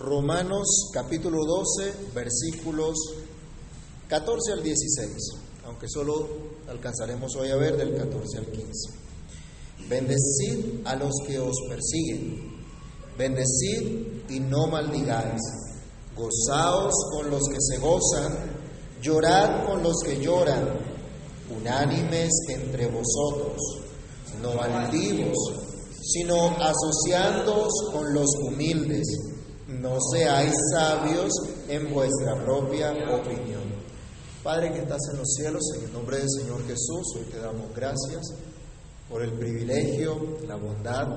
Romanos capítulo 12, versículos 14 al 16, aunque solo alcanzaremos hoy a ver del 14 al 15. Bendecid a los que os persiguen, bendecid y no maldigáis, gozaos con los que se gozan, llorad con los que lloran, unánimes entre vosotros, no altivos, sino asociándoos con los humildes, no seáis sabios en vuestra propia opinión. Padre que estás en los cielos, en el nombre del Señor Jesús, hoy te damos gracias por el privilegio, la bondad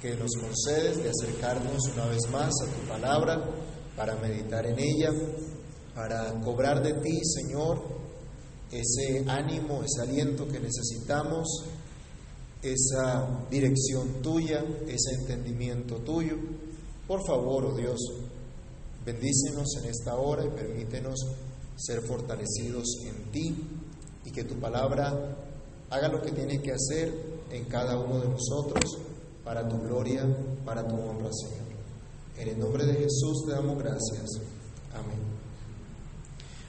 que nos concedes de acercarnos una vez más a tu palabra para meditar en ella, para cobrar de ti, Señor, ese ánimo, ese aliento que necesitamos, esa dirección tuya, ese entendimiento tuyo. Por favor, oh Dios, bendícenos en esta hora y permítenos ser fortalecidos en ti y que tu palabra haga lo que tiene que hacer en cada uno de nosotros para tu gloria, para tu honra, Señor. En el nombre de Jesús te damos gracias. Amén.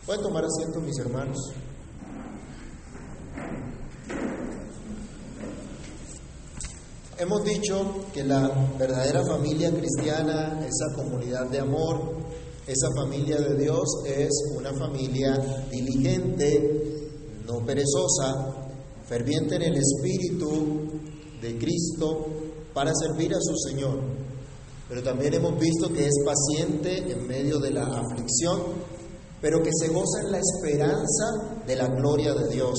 A tomar asiento, mis hermanos. Hemos dicho que la verdadera familia cristiana, esa comunidad de amor, esa familia de Dios es una familia diligente, no perezosa, ferviente en el espíritu de Cristo para servir a su Señor. Pero también hemos visto que es paciente en medio de la aflicción, pero que se goza en la esperanza de la gloria de Dios,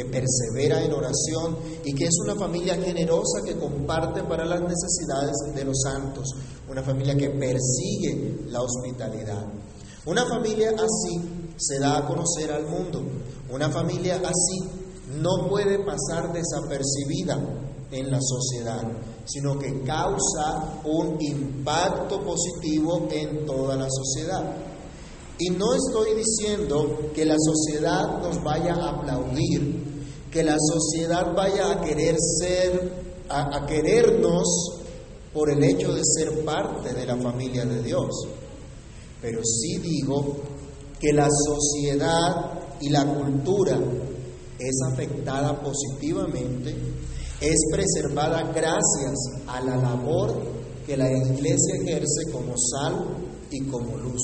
que persevera en oración y que es una familia generosa que comparte para las necesidades de los santos, una familia que persigue la hospitalidad. Una familia así se da a conocer al mundo, una familia así no puede pasar desapercibida en la sociedad, sino que causa un impacto positivo en toda la sociedad. Y no estoy diciendo que la sociedad nos vaya a aplaudir, que la sociedad vaya a querer ser, a, querernos por el hecho de ser parte de la familia de Dios. Pero sí digo que la sociedad y la cultura es afectada positivamente, es preservada gracias a la labor que la iglesia ejerce como sal y como luz.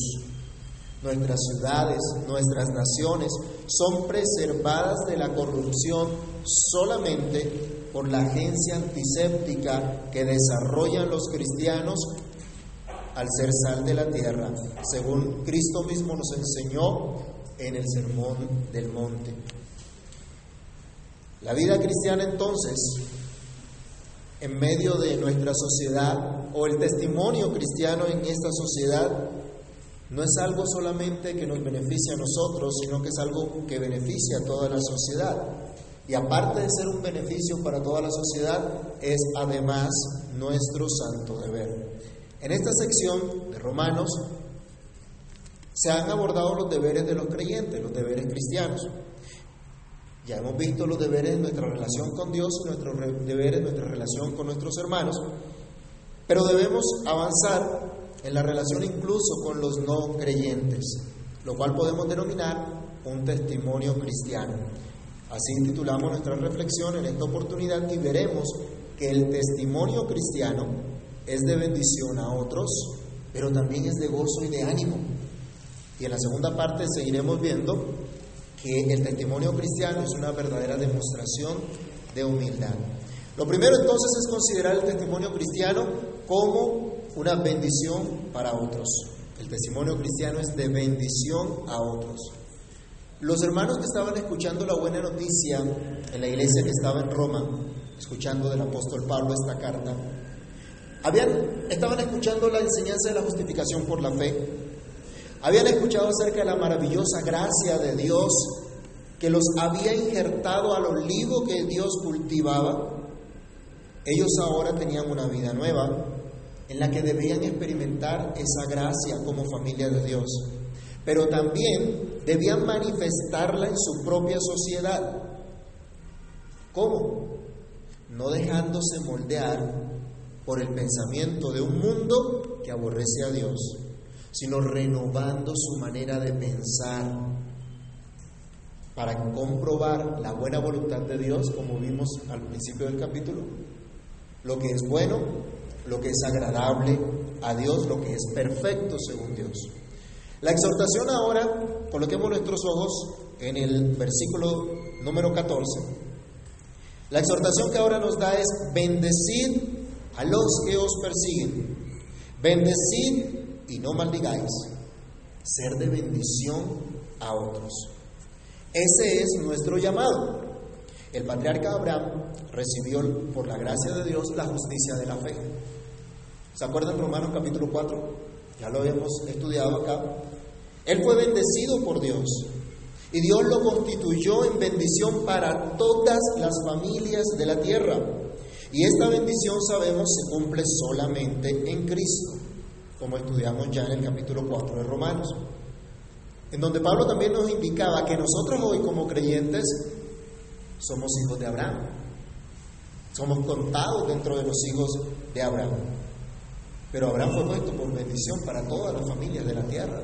Nuestras ciudades, nuestras naciones son preservadas de la corrupción solamente por la agencia antiséptica que desarrollan los cristianos al ser sal de la tierra, según Cristo mismo nos enseñó en el Sermón del Monte. La vida cristiana entonces, en medio de nuestra sociedad, o el testimonio cristiano en esta sociedad, no es algo solamente que nos beneficia a nosotros, sino que es algo que beneficia a toda la sociedad. Y aparte de ser un beneficio para toda la sociedad, es además nuestro santo deber. En esta sección de Romanos se han abordado los deberes de los creyentes, los deberes cristianos. Ya hemos visto los deberes de nuestra relación con Dios y nuestros deberes de nuestra relación con nuestros hermanos, pero debemos avanzar en la relación incluso con los no creyentes, lo cual podemos denominar un testimonio cristiano. Así titulamos nuestra reflexión en esta oportunidad y veremos que el testimonio cristiano es de bendición a otros, pero también es de gozo y de ánimo. Y en la segunda parte seguiremos viendo que el testimonio cristiano es una verdadera demostración de humildad. Lo primero entonces es considerar el testimonio cristiano como una bendición para otros. El testimonio cristiano es de bendición a otros. Los hermanos que estaban escuchando la buena noticia en la iglesia que estaba en Roma, escuchando del apóstol Pablo esta carta, habían, estaban escuchando la enseñanza de la justificación por la fe, habían escuchado acerca de la maravillosa gracia de Dios que los había injertado al olivo que Dios cultivaba. Ellos ahora tenían una vida nueva en la que debían experimentar esa gracia como familia de Dios, pero también debían manifestarla en su propia sociedad. ¿Cómo? No dejándose moldear por el pensamiento de un mundo que aborrece a Dios, sino renovando su manera de pensar para comprobar la buena voluntad de Dios, como vimos al principio del capítulo, lo que es bueno, lo que es agradable a Dios, lo que es perfecto según Dios. La exhortación ahora, coloquemos nuestros ojos en el versículo número 14. La exhortación que ahora nos da es bendecid a los que os persiguen, bendecid y no maldigáis, ser de bendición a otros. Ese es nuestro llamado. El patriarca Abraham recibió por la gracia de Dios la justicia de la fe. ¿Se acuerdan Romanos capítulo 4? Ya lo habíamos estudiado acá. Él fue bendecido por Dios y Dios lo constituyó en bendición para todas las familias de la tierra. Y esta bendición, sabemos, se cumple solamente en Cristo, como estudiamos ya en el capítulo 4 de Romanos, en donde Pablo también nos indicaba que nosotros hoy como creyentes somos hijos de Abraham, somos contados dentro de los hijos de Abraham. Pero Abraham fue puesto por bendición para todas las familias de la tierra.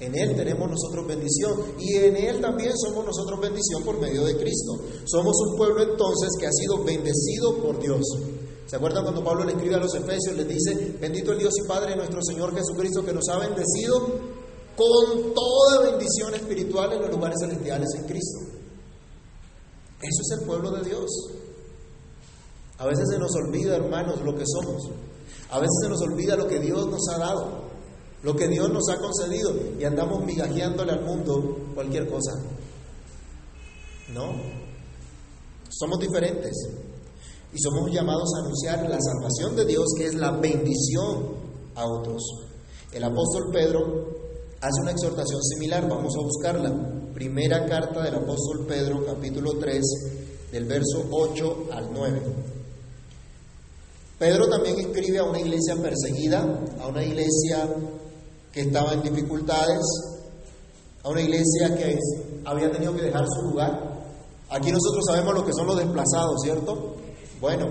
En Él tenemos nosotros bendición y en Él también somos nosotros bendición por medio de Cristo. Somos un pueblo entonces que ha sido bendecido por Dios. ¿Se acuerdan cuando Pablo le escribe a los Efesios? Les dice, bendito el Dios y Padre nuestro Señor Jesucristo que nos ha bendecido con toda bendición espiritual en los lugares celestiales en Cristo. Eso es el pueblo de Dios. A veces se nos olvida, hermanos, lo que somos. A veces se nos olvida lo que Dios nos ha dado, lo que Dios nos ha concedido y andamos migajeándole al mundo cualquier cosa. No, somos diferentes y somos llamados a anunciar la salvación de Dios, que es la bendición a otros. El apóstol Pedro hace una exhortación similar, vamos a buscarla. Primera carta del apóstol Pedro, capítulo 3, del verso 8 al 9. Pedro también escribe a una iglesia perseguida, a una iglesia que estaba en dificultades, a una iglesia que había tenido que dejar su lugar. Aquí nosotros sabemos lo que son los desplazados, ¿cierto? Bueno,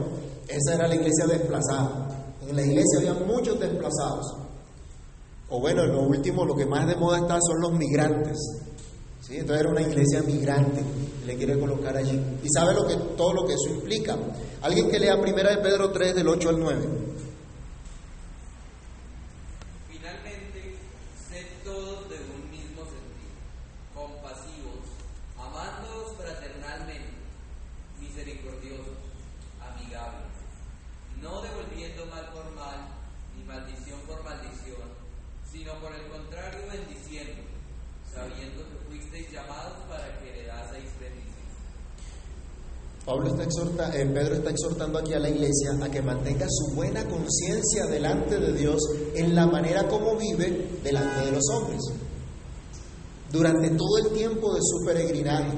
esa era la iglesia desplazada. En la iglesia había muchos desplazados. O bueno, en lo último, lo que más de moda está son los migrantes. ¿Sí? Entonces era una iglesia migrante, le quiere colocar allí. Y sabe lo que, todo lo que eso implica. Alguien que lea primera de Pedro 3, del 8 al 9. Finalmente, sed todos de un mismo sentir, compasivos, amándoos fraternalmente, misericordiosos, amigables, no devolviendo mal por mal, ni maldición por maldición, sino por el contrario bendiciendo, sabiendo que fuisteis llamados para que heredaseis bendición. Pablo está exhorta, eh, Pedro exhortando aquí a la iglesia a que mantenga su buena conciencia delante de Dios en la manera como vive delante de los hombres. Durante todo el tiempo de su peregrinaje,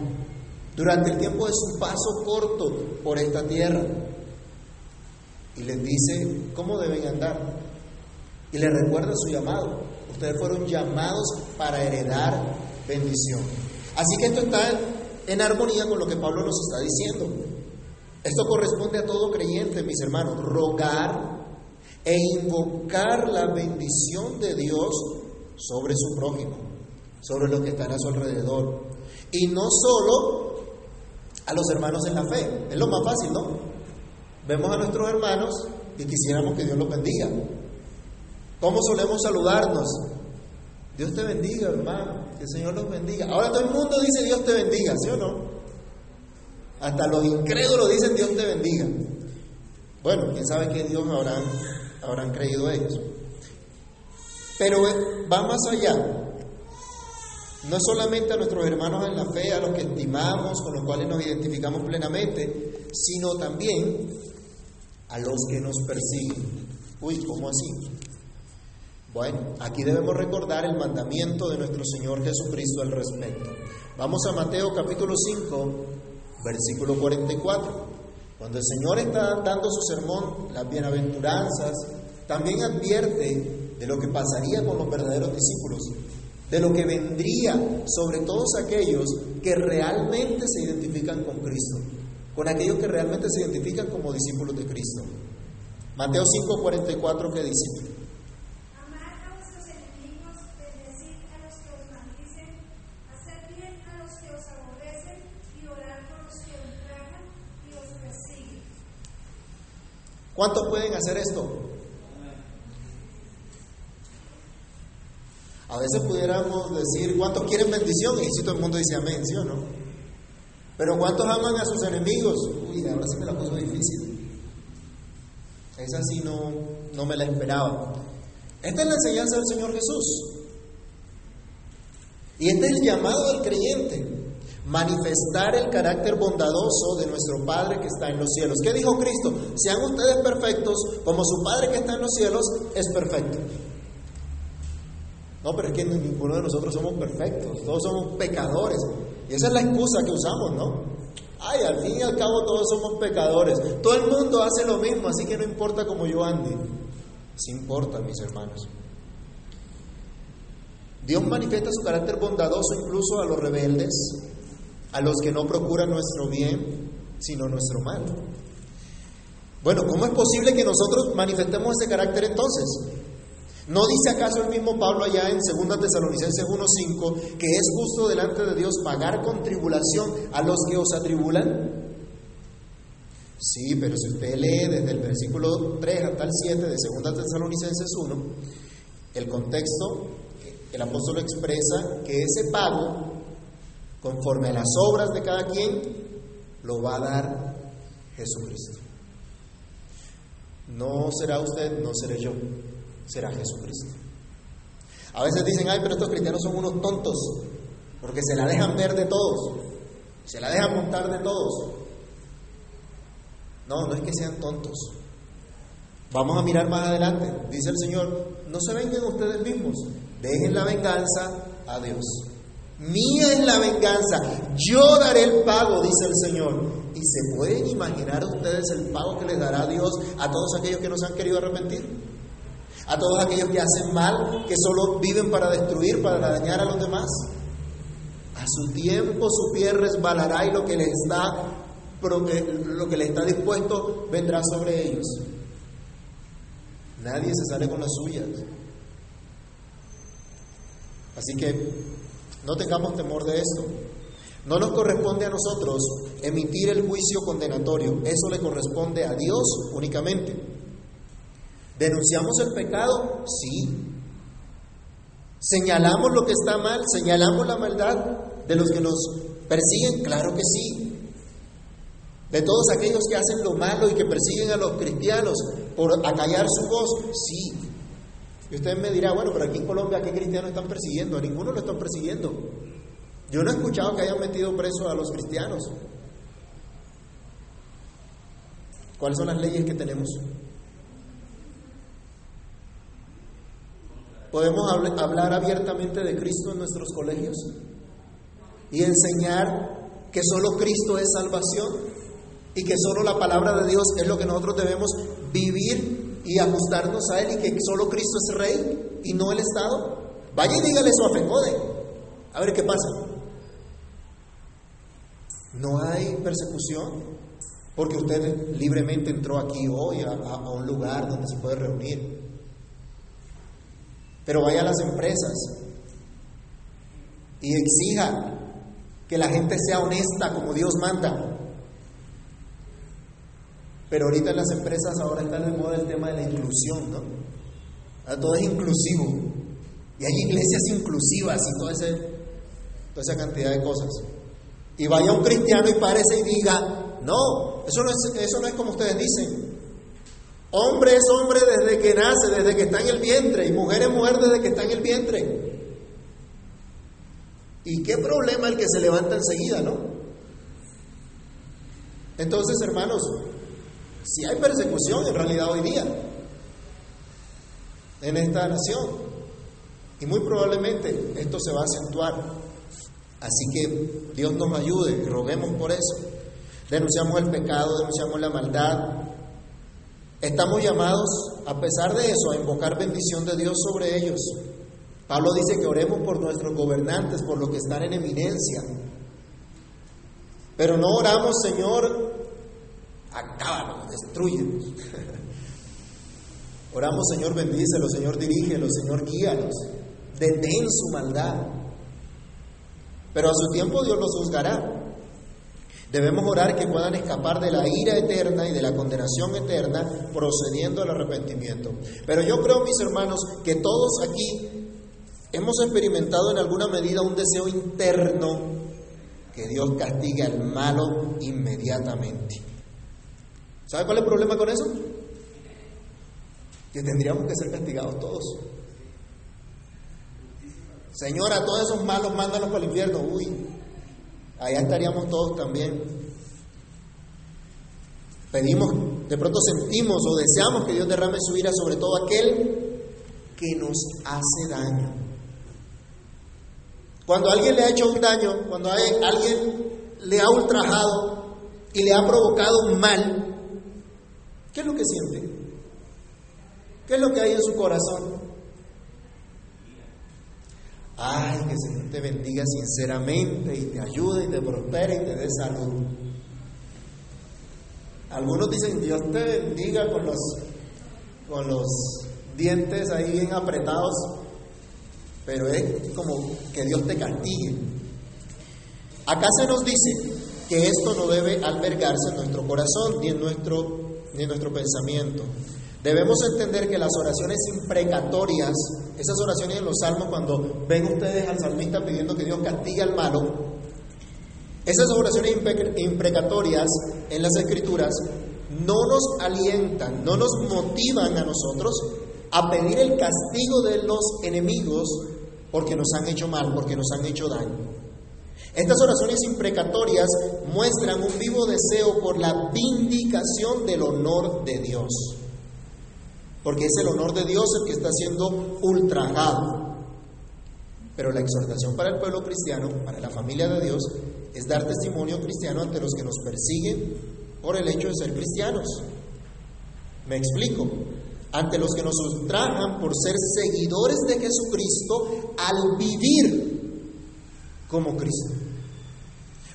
durante el tiempo de su paso corto por esta tierra. Y les dice cómo deben andar. Y les recuerda su llamado. Ustedes fueron llamados para heredar bendición. Así que esto está en armonía con lo que Pablo nos está diciendo. Esto corresponde a todo creyente, mis hermanos, rogar e invocar la bendición de Dios sobre su prójimo, sobre los que están a su alrededor. Y no solo a los hermanos en la fe, es lo más fácil, ¿no? Vemos a nuestros hermanos y quisiéramos que Dios los bendiga. ¿Cómo solemos saludarnos? Dios te bendiga, hermano. Que el Señor los bendiga. Ahora todo el mundo dice Dios te bendiga, ¿sí o no? Hasta los incrédulos dicen Dios te bendiga. Bueno, quién sabe qué Dios habrán, habrán creído ellos. Pero va más allá. No solamente a nuestros hermanos en la fe, a los que estimamos, con los cuales nos identificamos plenamente, sino también a los que nos persiguen. Uy, ¿cómo así? Bueno, aquí debemos recordar el mandamiento de nuestro Señor Jesucristo al respecto. Vamos a Mateo capítulo 5, versículo 44. Cuando el Señor está dando su sermón, las bienaventuranzas, también advierte de lo que pasaría con los verdaderos discípulos, de lo que vendría sobre todos aquellos que realmente se identifican con Cristo, con aquellos que realmente se identifican como discípulos de Cristo. Mateo 5:44 que dice, ¿cuántos pueden hacer esto? A veces pudiéramos decir, ¿cuántos quieren bendición? Y si todo el mundo dice amén, ¿sí o no? Pero ¿cuántos aman a sus enemigos? Uy, ahora sí me la puso difícil. Esa sí no, no me la esperaba. Esta es la enseñanza del Señor Jesús. Y este es el llamado del creyente. Manifestar el carácter bondadoso de nuestro Padre que está en los cielos. ¿Qué dijo Cristo? Sean ustedes perfectos como su Padre que está en los cielos es perfecto. No, pero es que ninguno de nosotros somos perfectos, todos somos pecadores. Y esa es la excusa que usamos, ¿no? Ay, al fin y al cabo todos somos pecadores. Todo el mundo hace lo mismo, así que no importa cómo yo ande. Sí importa, mis hermanos. Dios manifiesta su carácter bondadoso incluso a los rebeldes, a los que no procuran nuestro bien, sino nuestro mal. Bueno, ¿cómo es posible que nosotros manifestemos ese carácter entonces? ¿No dice acaso el mismo Pablo allá en 2 Tesalonicenses 1.5 que es justo delante de Dios pagar con tribulación a los que os atribulan? Sí, pero si usted lee desde el versículo 3 hasta el 7 de 2 Tesalonicenses 1, el contexto, el apóstol expresa que ese pago, conforme a las obras de cada quien, lo va a dar Jesucristo. No será usted, no seré yo será Jesucristo. A veces dicen, ay, pero estos cristianos son unos tontos, porque se la dejan ver de todos, se la dejan montar de todos. No, no es que sean tontos. Vamos a mirar más adelante. Dice el Señor, no se vengan ustedes mismos, dejen la venganza a Dios. Mía es la venganza, yo daré el pago, dice el Señor. ¿Y se pueden imaginar ustedes el pago que les dará Dios a todos aquellos que no se han querido arrepentir? a todos aquellos que hacen mal, que solo viven para destruir, para dañar a los demás. A su tiempo su pie resbalará y lo que les está, lo que les está dispuesto vendrá sobre ellos. Nadie se sale con las suyas. Así que no tengamos temor de esto. No nos corresponde a nosotros emitir el juicio condenatorio, eso le corresponde a Dios únicamente. ¿Denunciamos el pecado? Sí. ¿Señalamos lo que está mal? ¿Señalamos la maldad de los que nos persiguen? Claro que sí. De todos aquellos que hacen lo malo y que persiguen a los cristianos por acallar su voz, sí. Y usted me dirá, bueno, pero aquí en Colombia, ¿a qué cristianos están persiguiendo? A ninguno lo están persiguiendo. Yo no he escuchado que hayan metido preso a los cristianos. ¿Cuáles son las leyes que tenemos? ¿Podemos hablar abiertamente de Cristo en nuestros colegios? Y enseñar que solo Cristo es salvación y que solo la palabra de Dios es lo que nosotros debemos vivir y ajustarnos a Él y que solo Cristo es Rey y no el Estado. Vaya y dígale eso a FECODE. A ver qué pasa. No hay persecución porque usted libremente entró aquí hoy a, a un lugar donde se puede reunir. Pero vaya a las empresas y exija que la gente sea honesta como Dios manda. Pero ahorita en las empresas ahora está de moda el tema de la inclusión, ¿no? Ah, todo es inclusivo. Y hay iglesias inclusivas y toda, toda esa cantidad de cosas. Y vaya un cristiano y parece y diga, no, eso no es, eso no es como ustedes dicen. Hombre es hombre desde que nace, desde que está en el vientre, y mujer es mujer desde que está en el vientre. ¿Y qué problema el que se levanta enseguida, no? Entonces, hermanos, si hay persecución en realidad hoy día en esta nación, y muy probablemente esto se va a acentuar. Así que Dios nos ayude, roguemos por eso. Denunciamos el pecado, denunciamos la maldad, Estamos llamados, a pesar de eso, a invocar bendición de Dios sobre ellos. Pablo dice que oremos por nuestros gobernantes, por los que están en eminencia. Pero no oramos, Señor, acábanos, destruyenos. Oramos, Señor, bendícelo, Señor, dirígelo, Señor, guíalos. Detén su maldad. Pero a su tiempo Dios los juzgará. Debemos orar que puedan escapar de la ira eterna y de la condenación eterna procediendo al arrepentimiento. Pero yo creo, mis hermanos, que todos aquí hemos experimentado en alguna medida un deseo interno que Dios castigue al malo inmediatamente. ¿Sabe cuál es el problema con eso? Que tendríamos que ser castigados todos. Señor, a todos esos malos mándalos para el infierno. Uy, allá estaríamos todos también. Pedimos, de pronto sentimos o deseamos que Dios derrame su ira sobre todo aquel que nos hace daño. Cuando alguien le ha hecho un daño, cuando alguien le ha ultrajado y le ha provocado un mal, ¿qué es lo que siente? ¿Qué es lo que hay en su corazón? Ay, que Señor te bendiga sinceramente y te ayude y te prospere y te dé salud. Algunos dicen, Dios te bendiga con los, con los dientes ahí bien apretados, pero es como que Dios te castigue. Acá se nos dice que esto no debe albergarse en nuestro corazón ni en nuestro, ni nuestro pensamiento. Debemos entender que las oraciones imprecatorias, esas oraciones en los salmos, cuando ven ustedes al salmista pidiendo que Dios castigue al malo, esas oraciones imprecatorias en las escrituras no nos alientan, no nos motivan a nosotros a pedir el castigo de los enemigos porque nos han hecho mal, porque nos han hecho daño. Estas oraciones imprecatorias muestran un vivo deseo por la vindicación del honor de Dios porque es el honor de Dios el que está siendo ultrajado. Pero la exhortación para el pueblo cristiano, para la familia de Dios, es dar testimonio cristiano ante los que nos persiguen por el hecho de ser cristianos. Me explico. Ante los que nos ultrajan por ser seguidores de Jesucristo al vivir como Cristo.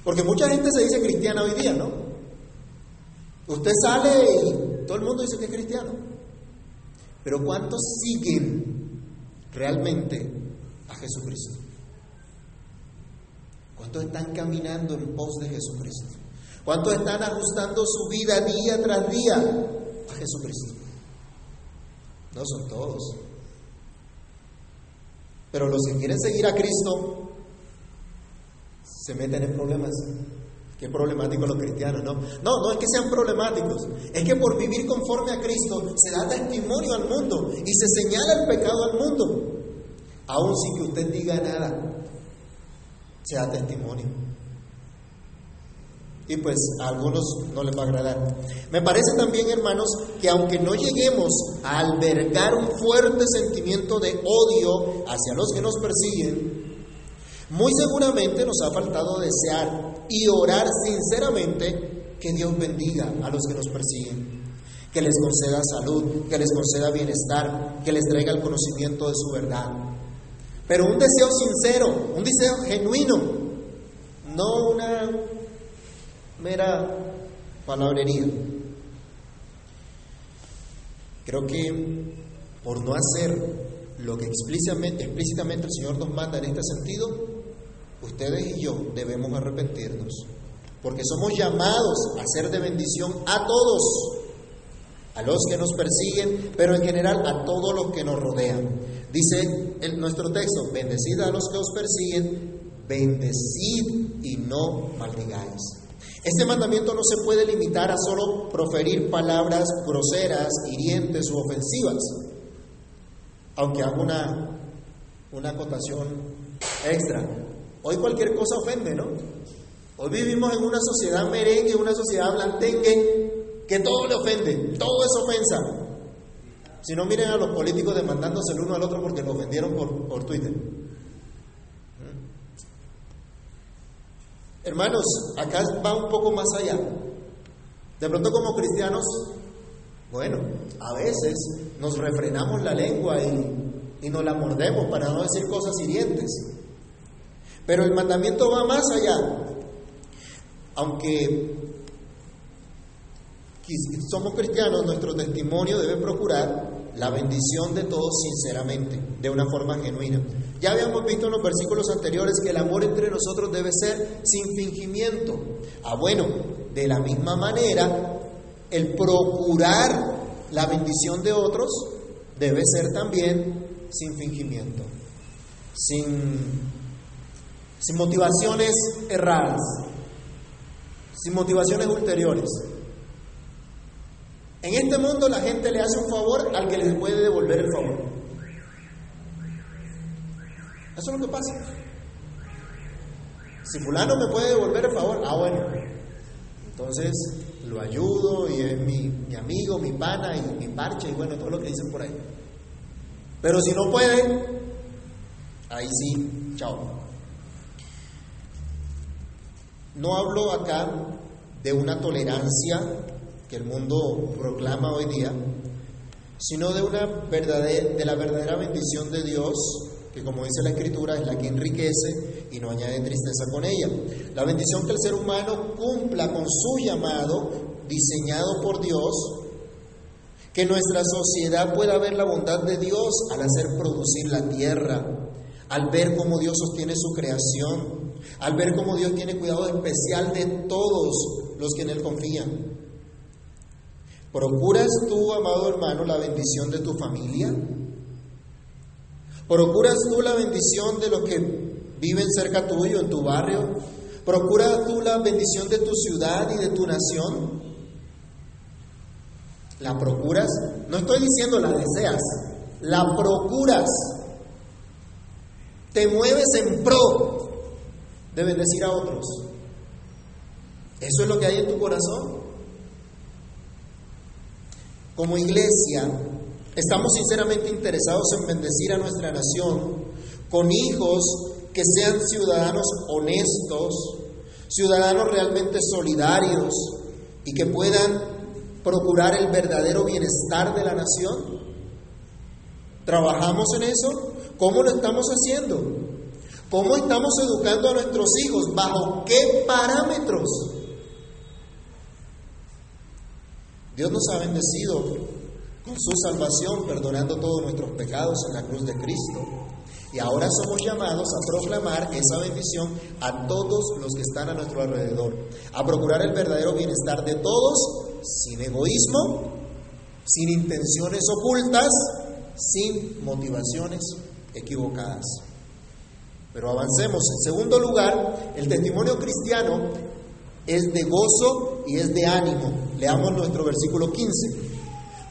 Porque mucha gente se dice cristiana hoy día, ¿no? Usted sale y todo el mundo dice que es cristiano. Pero ¿cuántos siguen realmente a Jesucristo? ¿Cuántos están caminando en pos de Jesucristo? ¿Cuántos están ajustando su vida día tras día a Jesucristo? No son todos. Pero los que quieren seguir a Cristo se meten en problemas. Qué problemáticos los cristianos, ¿no? No, no es que sean problemáticos, es que por vivir conforme a Cristo se da testimonio al mundo y se señala el pecado al mundo. Aún sin que usted diga nada, se da testimonio. Y pues a algunos no les va a agradar. Me parece también, hermanos, que aunque no lleguemos a albergar un fuerte sentimiento de odio hacia los que nos persiguen, muy seguramente nos ha faltado desear y orar sinceramente que Dios bendiga a los que nos persiguen, que les conceda salud, que les conceda bienestar, que les traiga el conocimiento de su verdad. Pero un deseo sincero, un deseo genuino, no una mera palabrería. Creo que por no hacer lo que explícitamente, el Señor nos manda en este sentido, ustedes y yo debemos arrepentirnos, porque somos llamados a ser de bendición a todos, a los que nos persiguen, pero en general a todos los que nos rodean. Dice en nuestro texto, bendecid a los que os persiguen, bendecid y no maldigáis. Este mandamiento no se puede limitar a solo proferir palabras groseras, hirientes u ofensivas, aunque haga una, una acotación extra. Hoy cualquier cosa ofende, ¿no? Hoy vivimos en una sociedad merengue, una sociedad blandengue, que todo le ofende, todo es ofensa. Si no, miren a los políticos demandándose el uno al otro porque lo ofendieron por, por Twitter. Hermanos, acá va un poco más allá. De pronto como cristianos, bueno, a veces nos refrenamos la lengua y, y nos la mordemos para no decir cosas hirientes. Pero el mandamiento va más allá. Aunque somos cristianos, nuestro testimonio debe procurar la bendición de todos sinceramente, de una forma genuina. Ya habíamos visto en los versículos anteriores que el amor entre nosotros debe ser sin fingimiento. Ah, bueno, de la misma manera, el procurar la bendición de otros debe ser también sin fingimiento, sin, sin motivaciones erradas, sin motivaciones ulteriores. En este mundo la gente le hace un favor al que le puede devolver el favor. Eso es lo que pasa. Si fulano me puede devolver el favor, ah bueno, entonces lo ayudo y es mi, mi amigo, mi pana y mi parche y bueno, todo lo que dicen por ahí. Pero si no puede, ahí sí, chao. No hablo acá de una tolerancia que el mundo proclama hoy día, sino de una verdadera, de la verdadera bendición de Dios, que como dice la Escritura es la que enriquece y no añade tristeza con ella. La bendición que el ser humano cumpla con su llamado diseñado por Dios, que nuestra sociedad pueda ver la bondad de Dios al hacer producir la tierra, al ver cómo Dios sostiene su creación, al ver cómo Dios tiene cuidado especial de todos los que en Él confían. ¿Procuras tú, amado hermano, la bendición de tu familia? ¿Procuras tú la bendición de los que viven cerca tuyo, en tu barrio? ¿Procuras tú la bendición de tu ciudad y de tu nación? ¿La procuras? No estoy diciendo la deseas, la procuras. Te mueves en pro de bendecir a otros. ¿Eso es lo que hay en tu corazón? Como iglesia, estamos sinceramente interesados en bendecir a nuestra nación con hijos que sean ciudadanos honestos, ciudadanos realmente solidarios y que puedan procurar el verdadero bienestar de la nación. ¿Trabajamos en eso? ¿Cómo lo estamos haciendo? ¿Cómo estamos educando a nuestros hijos? ¿Bajo qué parámetros? Dios nos ha bendecido con su salvación, perdonando todos nuestros pecados en la cruz de Cristo. Y ahora somos llamados a proclamar esa bendición a todos los que están a nuestro alrededor, a procurar el verdadero bienestar de todos, sin egoísmo, sin intenciones ocultas, sin motivaciones equivocadas. Pero avancemos. En segundo lugar, el testimonio cristiano es de gozo y es de ánimo. Leamos nuestro versículo 15.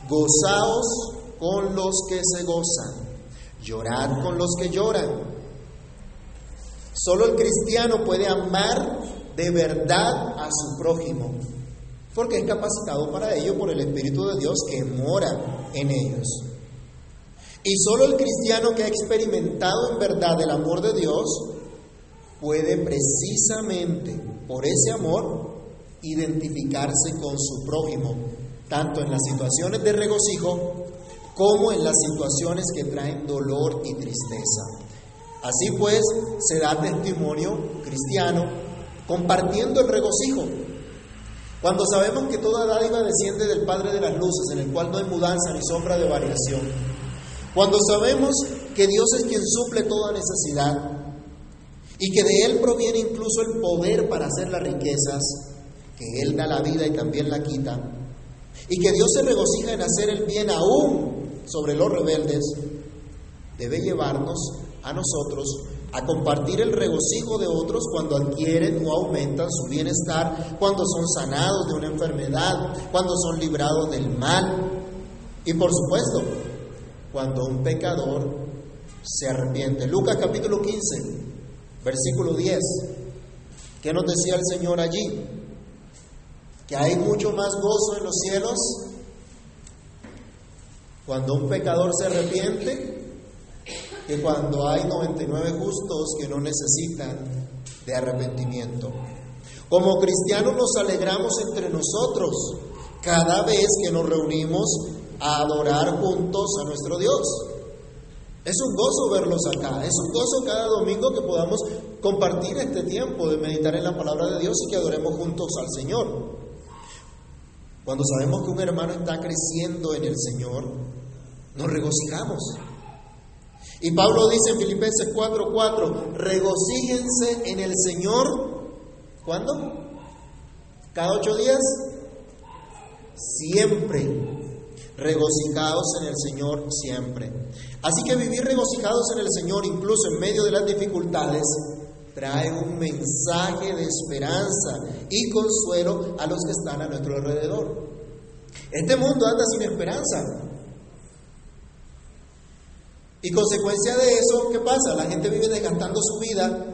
Gozaos con los que se gozan, llorad con los que lloran. Solo el cristiano puede amar de verdad a su prójimo, porque es capacitado para ello por el Espíritu de Dios que mora en ellos. Y solo el cristiano que ha experimentado en verdad el amor de Dios puede precisamente por ese amor identificarse con su prójimo, tanto en las situaciones de regocijo como en las situaciones que traen dolor y tristeza. Así pues, se da testimonio cristiano compartiendo el regocijo. Cuando sabemos que toda dádiva desciende del Padre de las Luces, en el cual no hay mudanza ni sombra de variación. Cuando sabemos que Dios es quien suple toda necesidad y que de Él proviene incluso el poder para hacer las riquezas, que Él da la vida y también la quita, y que Dios se regocija en hacer el bien aún sobre los rebeldes, debe llevarnos a nosotros a compartir el regocijo de otros cuando adquieren o aumentan su bienestar, cuando son sanados de una enfermedad, cuando son librados del mal. Y por supuesto cuando un pecador se arrepiente. Lucas capítulo 15, versículo 10. ¿Qué nos decía el Señor allí? Que hay mucho más gozo en los cielos cuando un pecador se arrepiente que cuando hay 99 justos que no necesitan de arrepentimiento. Como cristianos nos alegramos entre nosotros cada vez que nos reunimos a adorar juntos a nuestro Dios. Es un gozo verlos acá, es un gozo cada domingo que podamos compartir este tiempo de meditar en la palabra de Dios y que adoremos juntos al Señor. Cuando sabemos que un hermano está creciendo en el Señor, nos regocijamos. Y Pablo dice en Filipenses 4:4, regocíjense en el Señor. ¿Cuándo? ¿Cada ocho días? Siempre. Regocijados en el Señor siempre. Así que vivir regocijados en el Señor, incluso en medio de las dificultades, trae un mensaje de esperanza y consuelo a los que están a nuestro alrededor. Este mundo anda sin esperanza. Y consecuencia de eso, ¿qué pasa? La gente vive desgastando su vida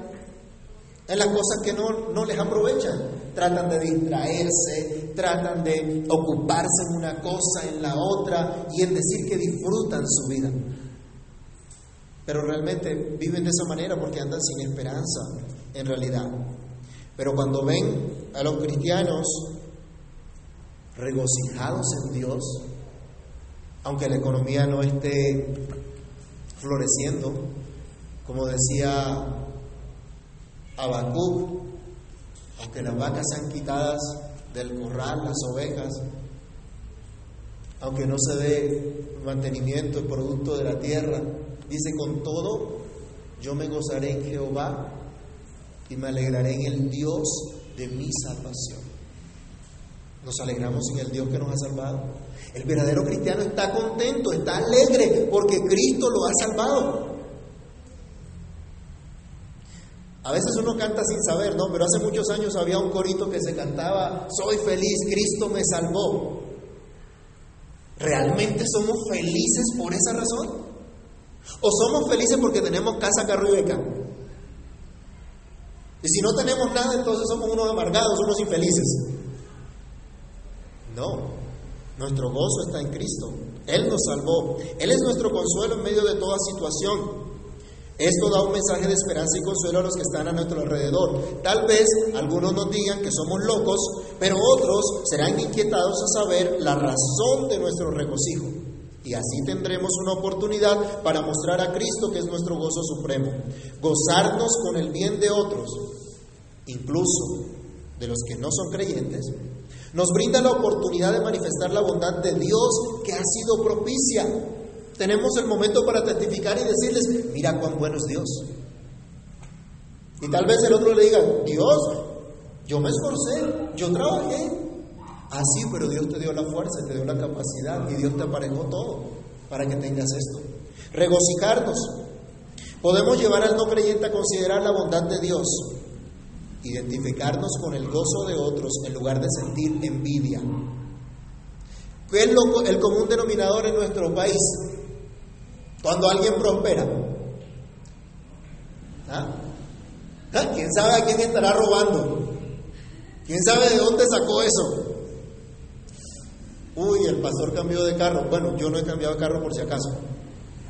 en las cosas que no, no les aprovechan. Tratan de distraerse, tratan de ocuparse en una cosa, en la otra, y en decir que disfrutan su vida. Pero realmente viven de esa manera porque andan sin esperanza, en realidad. Pero cuando ven a los cristianos regocijados en Dios, aunque la economía no esté floreciendo, como decía Habacuc, aunque las vacas sean quitadas del corral, las ovejas, aunque no se dé mantenimiento el producto de la tierra, Dice, con todo, yo me gozaré en Jehová y me alegraré en el Dios de mi salvación. Nos alegramos en el Dios que nos ha salvado. El verdadero cristiano está contento, está alegre porque Cristo lo ha salvado. A veces uno canta sin saber, ¿no? Pero hace muchos años había un corito que se cantaba, soy feliz, Cristo me salvó. ¿Realmente somos felices por esa razón? ¿O somos felices porque tenemos casa, carro y beca? Y si no tenemos nada, entonces somos unos amargados, unos infelices. No, nuestro gozo está en Cristo. Él nos salvó. Él es nuestro consuelo en medio de toda situación. Esto da un mensaje de esperanza y consuelo a los que están a nuestro alrededor. Tal vez algunos nos digan que somos locos, pero otros serán inquietados a saber la razón de nuestro regocijo. Y así tendremos una oportunidad para mostrar a Cristo que es nuestro gozo supremo. Gozarnos con el bien de otros, incluso de los que no son creyentes, nos brinda la oportunidad de manifestar la bondad de Dios que ha sido propicia. Tenemos el momento para testificar y decirles, mira cuán bueno es Dios. Y tal vez el otro le diga, Dios, yo me esforcé, yo trabajé, Así, pero Dios te dio la fuerza, te dio la capacidad y Dios te aparejó todo para que tengas esto. Regocijarnos. Podemos llevar al no creyente a considerar la bondad de Dios, identificarnos con el gozo de otros en lugar de sentir envidia. ¿Qué es el común denominador en nuestro país? Cuando alguien prospera. ¿Ah? ¿Ah? ¿Quién sabe a quién estará robando? ¿Quién sabe de dónde sacó eso? Uy, el pastor cambió de carro. Bueno, yo no he cambiado de carro por si acaso.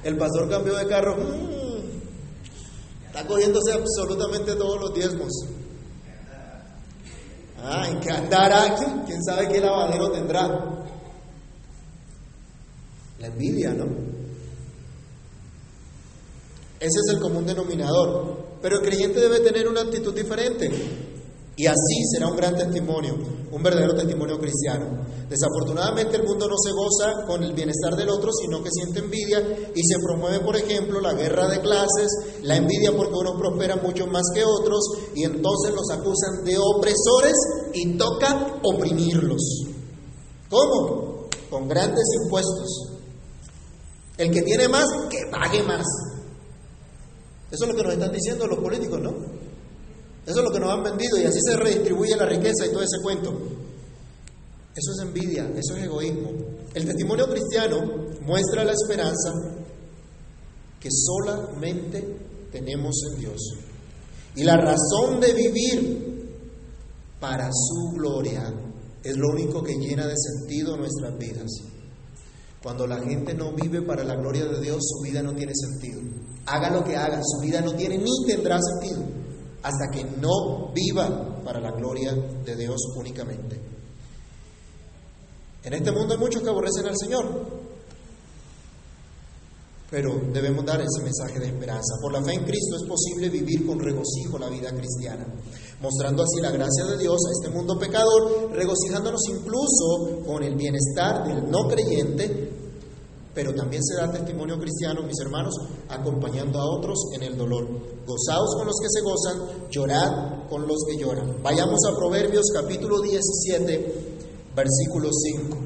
El pastor cambió de carro. Mm, está cogiéndose absolutamente todos los diezmos. Ah, ¿en qué andará? ¿Quién sabe qué lavadero tendrá? La envidia, ¿no? Ese es el común denominador. Pero el creyente debe tener una actitud diferente. Y así será un gran testimonio, un verdadero testimonio cristiano. Desafortunadamente el mundo no se goza con el bienestar del otro, sino que siente envidia y se promueve, por ejemplo, la guerra de clases, la envidia porque unos prosperan mucho más que otros y entonces los acusan de opresores y toca oprimirlos. ¿Cómo? Con grandes impuestos. El que tiene más, que pague más. Eso es lo que nos están diciendo los políticos, ¿no? Eso es lo que nos han vendido y así se redistribuye la riqueza y todo ese cuento. Eso es envidia, eso es egoísmo. El testimonio cristiano muestra la esperanza que solamente tenemos en Dios. Y la razón de vivir para su gloria es lo único que llena de sentido nuestras vidas. Cuando la gente no vive para la gloria de Dios, su vida no tiene sentido. Haga lo que haga, su vida no tiene ni tendrá sentido hasta que no viva para la gloria de Dios únicamente. En este mundo hay muchos que aborrecen al Señor, pero debemos dar ese mensaje de esperanza. Por la fe en Cristo es posible vivir con regocijo la vida cristiana, mostrando así la gracia de Dios a este mundo pecador, regocijándonos incluso con el bienestar del no creyente pero también se da testimonio cristiano, mis hermanos, acompañando a otros en el dolor. Gozaos con los que se gozan, llorad con los que lloran. Vayamos a Proverbios capítulo 17, versículo 5.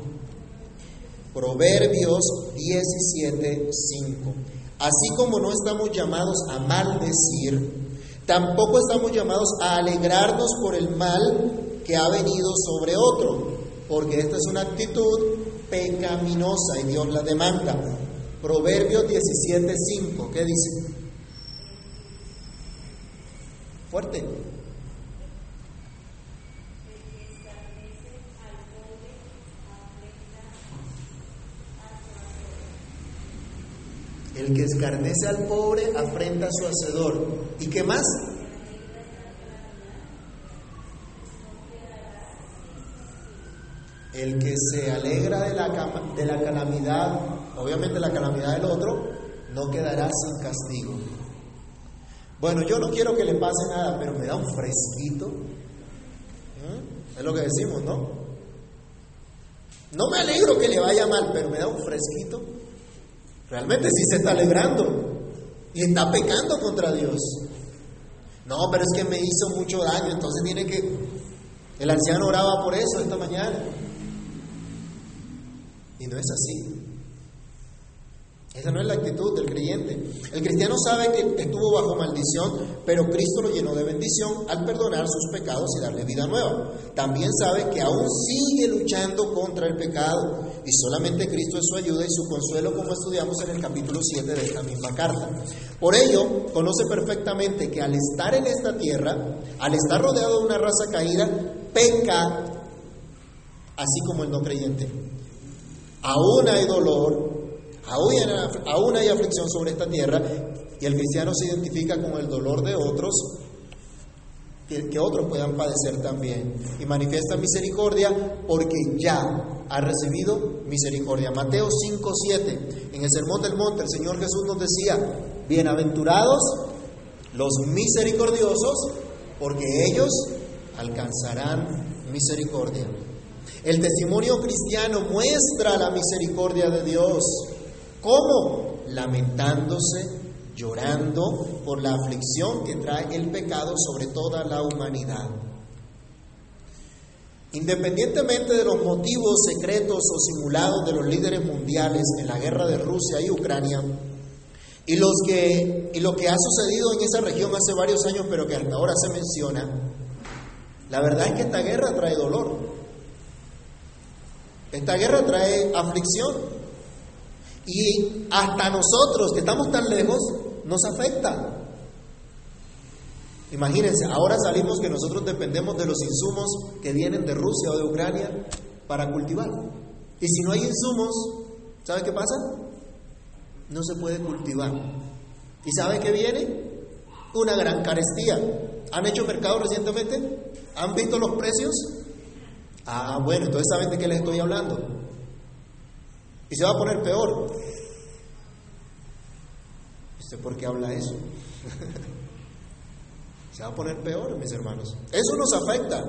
Proverbios 17, 5. Así como no estamos llamados a maldecir, tampoco estamos llamados a alegrarnos por el mal que ha venido sobre otro, porque esta es una actitud pecaminosa y Dios la demanda. Proverbios 17:5, ¿qué dice? Fuerte. El que escarnece al pobre afrenta a su hacedor. ¿Y qué más? El que se alegra de la, de la calamidad, obviamente la calamidad del otro, no quedará sin castigo. Bueno, yo no quiero que le pase nada, pero me da un fresquito. ¿Mm? Es lo que decimos, ¿no? No me alegro que le vaya mal, pero me da un fresquito. Realmente sí se está alegrando y está pecando contra Dios. No, pero es que me hizo mucho daño, entonces tiene que... El anciano oraba por eso esta mañana. Y no es así. Esa no es la actitud del creyente. El cristiano sabe que estuvo bajo maldición, pero Cristo lo llenó de bendición al perdonar sus pecados y darle vida nueva. También sabe que aún sigue luchando contra el pecado y solamente Cristo es su ayuda y su consuelo, como estudiamos en el capítulo 7 de esta misma carta. Por ello, conoce perfectamente que al estar en esta tierra, al estar rodeado de una raza caída, peca así como el no creyente. Aún hay dolor, aún hay, aflicción sobre esta tierra y el cristiano se identifica con el dolor de otros que, otros puedan padecer también. Y manifiesta misericordia porque ya ha recibido misericordia. Mateo 5, 7. En el Sermón del Monte el Señor Jesús nos decía, bienaventurados los misericordiosos, porque ellos alcanzarán misericordia. El testimonio cristiano muestra la misericordia de Dios. ¿Cómo? Lamentándose, llorando por la aflicción que trae el pecado sobre toda la humanidad. Independientemente de los motivos secretos o simulados de los líderes mundiales en la guerra de Rusia y Ucrania, y, y lo que ha sucedido en esa región hace varios años, pero que hasta ahora se menciona, la verdad es que esta guerra trae dolor. Esta guerra trae aflicción. Y hasta nosotros que estamos tan lejos nos afecta. Imagínense, ahora salimos que nosotros dependemos de los insumos que vienen de Rusia o de Ucrania para cultivar. Y si no hay insumos, ¿sabe qué pasa? No se puede cultivar. ¿Y sabe qué viene? Una gran carestía. ¿Han hecho mercado recientemente? ¿Han visto los precios? Ah, bueno, entonces saben de qué les estoy hablando. Y se va a poner peor. ¿Usted por qué habla eso? se va a poner peor, mis hermanos. Eso nos afecta,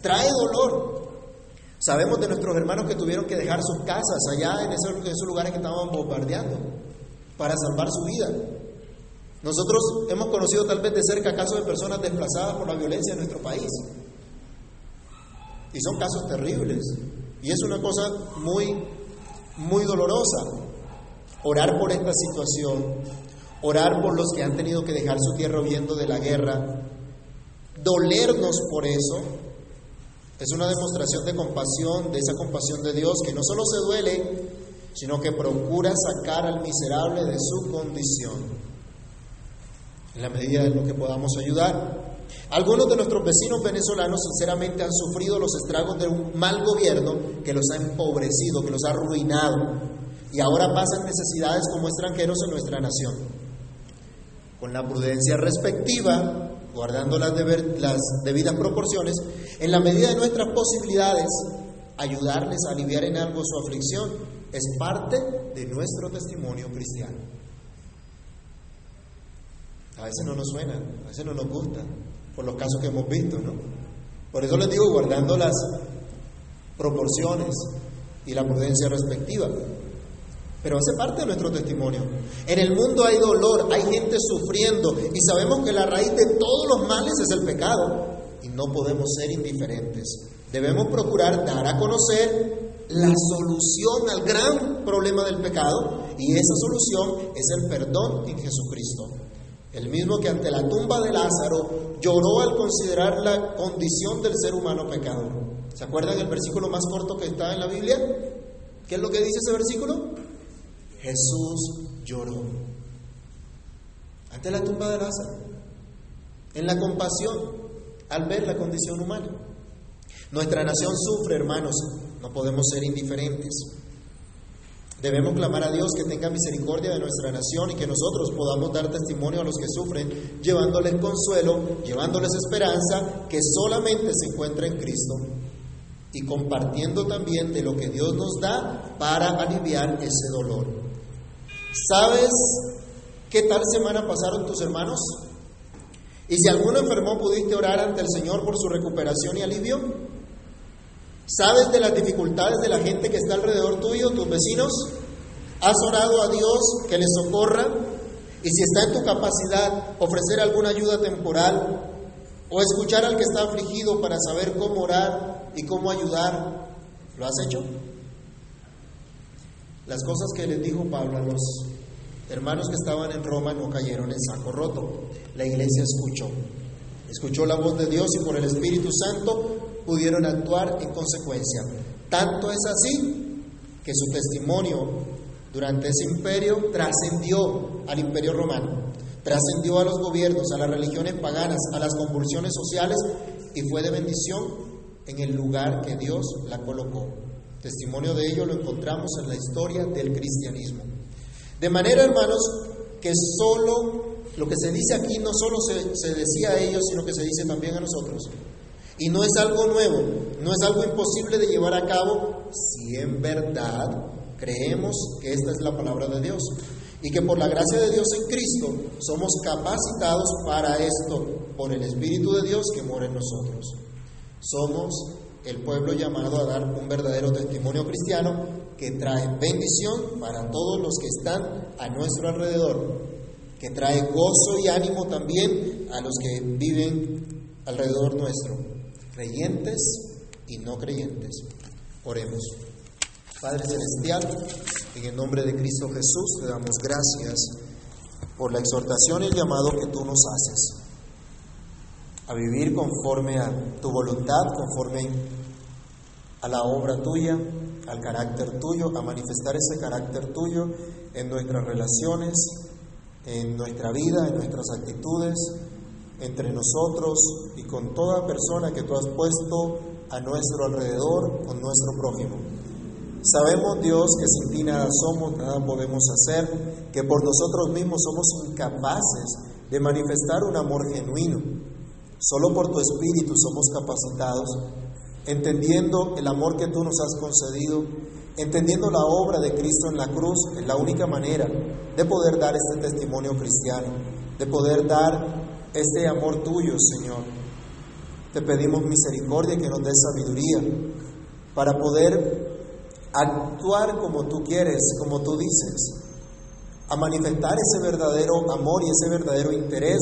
trae dolor. Sabemos de nuestros hermanos que tuvieron que dejar sus casas allá en esos, esos lugares que estaban bombardeando para salvar su vida. Nosotros hemos conocido tal vez de cerca casos de personas desplazadas por la violencia en nuestro país. Y son casos terribles. Y es una cosa muy, muy dolorosa. Orar por esta situación, orar por los que han tenido que dejar su tierra huyendo de la guerra, dolernos por eso, es una demostración de compasión, de esa compasión de Dios que no solo se duele, sino que procura sacar al miserable de su condición. En la medida de lo que podamos ayudar. Algunos de nuestros vecinos venezolanos sinceramente han sufrido los estragos de un mal gobierno que los ha empobrecido, que los ha arruinado y ahora pasan necesidades como extranjeros en nuestra nación. Con la prudencia respectiva, guardando las, las debidas proporciones, en la medida de nuestras posibilidades, ayudarles a aliviar en algo su aflicción es parte de nuestro testimonio cristiano. A veces no nos suena, a veces no nos gusta, por los casos que hemos visto, ¿no? Por eso les digo, guardando las proporciones y la prudencia respectiva. Pero hace parte de nuestro testimonio. En el mundo hay dolor, hay gente sufriendo y sabemos que la raíz de todos los males es el pecado y no podemos ser indiferentes. Debemos procurar dar a conocer la solución al gran problema del pecado y esa solución es el perdón en Jesucristo. El mismo que ante la tumba de Lázaro lloró al considerar la condición del ser humano pecador. ¿Se acuerdan el versículo más corto que está en la Biblia? ¿Qué es lo que dice ese versículo? Jesús lloró ante la tumba de Lázaro, en la compasión al ver la condición humana. Nuestra nación sufre, hermanos, no podemos ser indiferentes. Debemos clamar a Dios que tenga misericordia de nuestra nación y que nosotros podamos dar testimonio a los que sufren, llevándoles consuelo, llevándoles esperanza que solamente se encuentra en Cristo y compartiendo también de lo que Dios nos da para aliviar ese dolor. ¿Sabes qué tal semana pasaron tus hermanos? Y si alguno enfermó, ¿pudiste orar ante el Señor por su recuperación y alivio? ¿Sabes de las dificultades de la gente que está alrededor tuyo, tus vecinos? ¿Has orado a Dios que les socorra? Y si está en tu capacidad ofrecer alguna ayuda temporal o escuchar al que está afligido para saber cómo orar y cómo ayudar, ¿lo has hecho? Las cosas que les dijo Pablo a los hermanos que estaban en Roma no cayeron en saco roto. La iglesia escuchó. Escuchó la voz de Dios y por el Espíritu Santo pudieron actuar en consecuencia. Tanto es así que su testimonio durante ese imperio trascendió al imperio romano, trascendió a los gobiernos, a las religiones paganas, a las convulsiones sociales y fue de bendición en el lugar que Dios la colocó. Testimonio de ello lo encontramos en la historia del cristianismo. De manera, hermanos, que solo lo que se dice aquí no solo se, se decía a ellos, sino que se dice también a nosotros. Y no es algo nuevo, no es algo imposible de llevar a cabo si en verdad creemos que esta es la palabra de Dios y que por la gracia de Dios en Cristo somos capacitados para esto por el Espíritu de Dios que mora en nosotros. Somos el pueblo llamado a dar un verdadero testimonio cristiano que trae bendición para todos los que están a nuestro alrededor, que trae gozo y ánimo también a los que viven alrededor nuestro creyentes y no creyentes. Oremos. Padre Celestial, en el nombre de Cristo Jesús te damos gracias por la exhortación y el llamado que tú nos haces a vivir conforme a tu voluntad, conforme a la obra tuya, al carácter tuyo, a manifestar ese carácter tuyo en nuestras relaciones, en nuestra vida, en nuestras actitudes, entre nosotros y con toda persona que tú has puesto a nuestro alrededor, con nuestro prójimo. Sabemos, Dios, que sin ti nada somos, nada podemos hacer, que por nosotros mismos somos incapaces de manifestar un amor genuino. Solo por tu Espíritu somos capacitados, entendiendo el amor que tú nos has concedido, entendiendo la obra de Cristo en la cruz, es la única manera de poder dar este testimonio cristiano, de poder dar este amor tuyo, Señor. Te pedimos misericordia que nos des sabiduría para poder actuar como tú quieres, como tú dices, a manifestar ese verdadero amor y ese verdadero interés,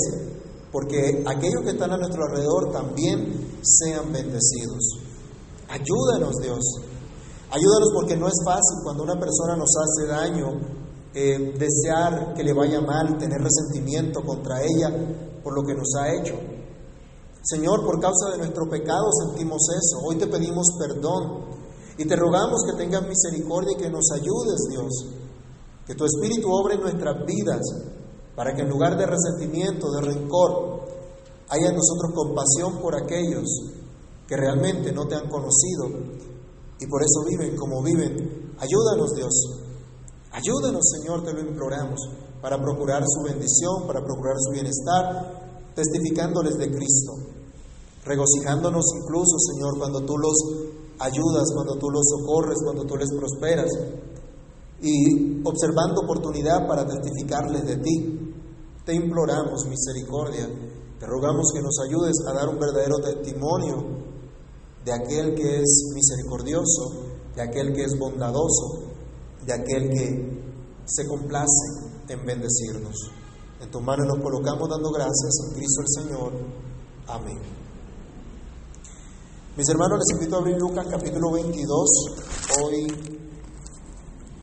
porque aquellos que están a nuestro alrededor también sean bendecidos. Ayúdanos, Dios. Ayúdanos porque no es fácil cuando una persona nos hace daño, eh, desear que le vaya mal, tener resentimiento contra ella, por lo que nos ha hecho. Señor, por causa de nuestro pecado sentimos eso. Hoy te pedimos perdón y te rogamos que tengas misericordia y que nos ayudes, Dios. Que tu Espíritu obre en nuestras vidas para que en lugar de resentimiento, de rencor, haya en nosotros compasión por aquellos que realmente no te han conocido y por eso viven como viven. Ayúdanos, Dios. Ayúdanos, Señor, te lo imploramos para procurar su bendición, para procurar su bienestar, testificándoles de Cristo, regocijándonos incluso, Señor, cuando tú los ayudas, cuando tú los socorres, cuando tú les prosperas, y observando oportunidad para testificarles de ti. Te imploramos misericordia, te rogamos que nos ayudes a dar un verdadero testimonio de aquel que es misericordioso, de aquel que es bondadoso, de aquel que se complace en bendecirnos. En tus manos nos colocamos dando gracias en Cristo el Señor. Amén. Mis hermanos, les invito a abrir Lucas capítulo 22. Hoy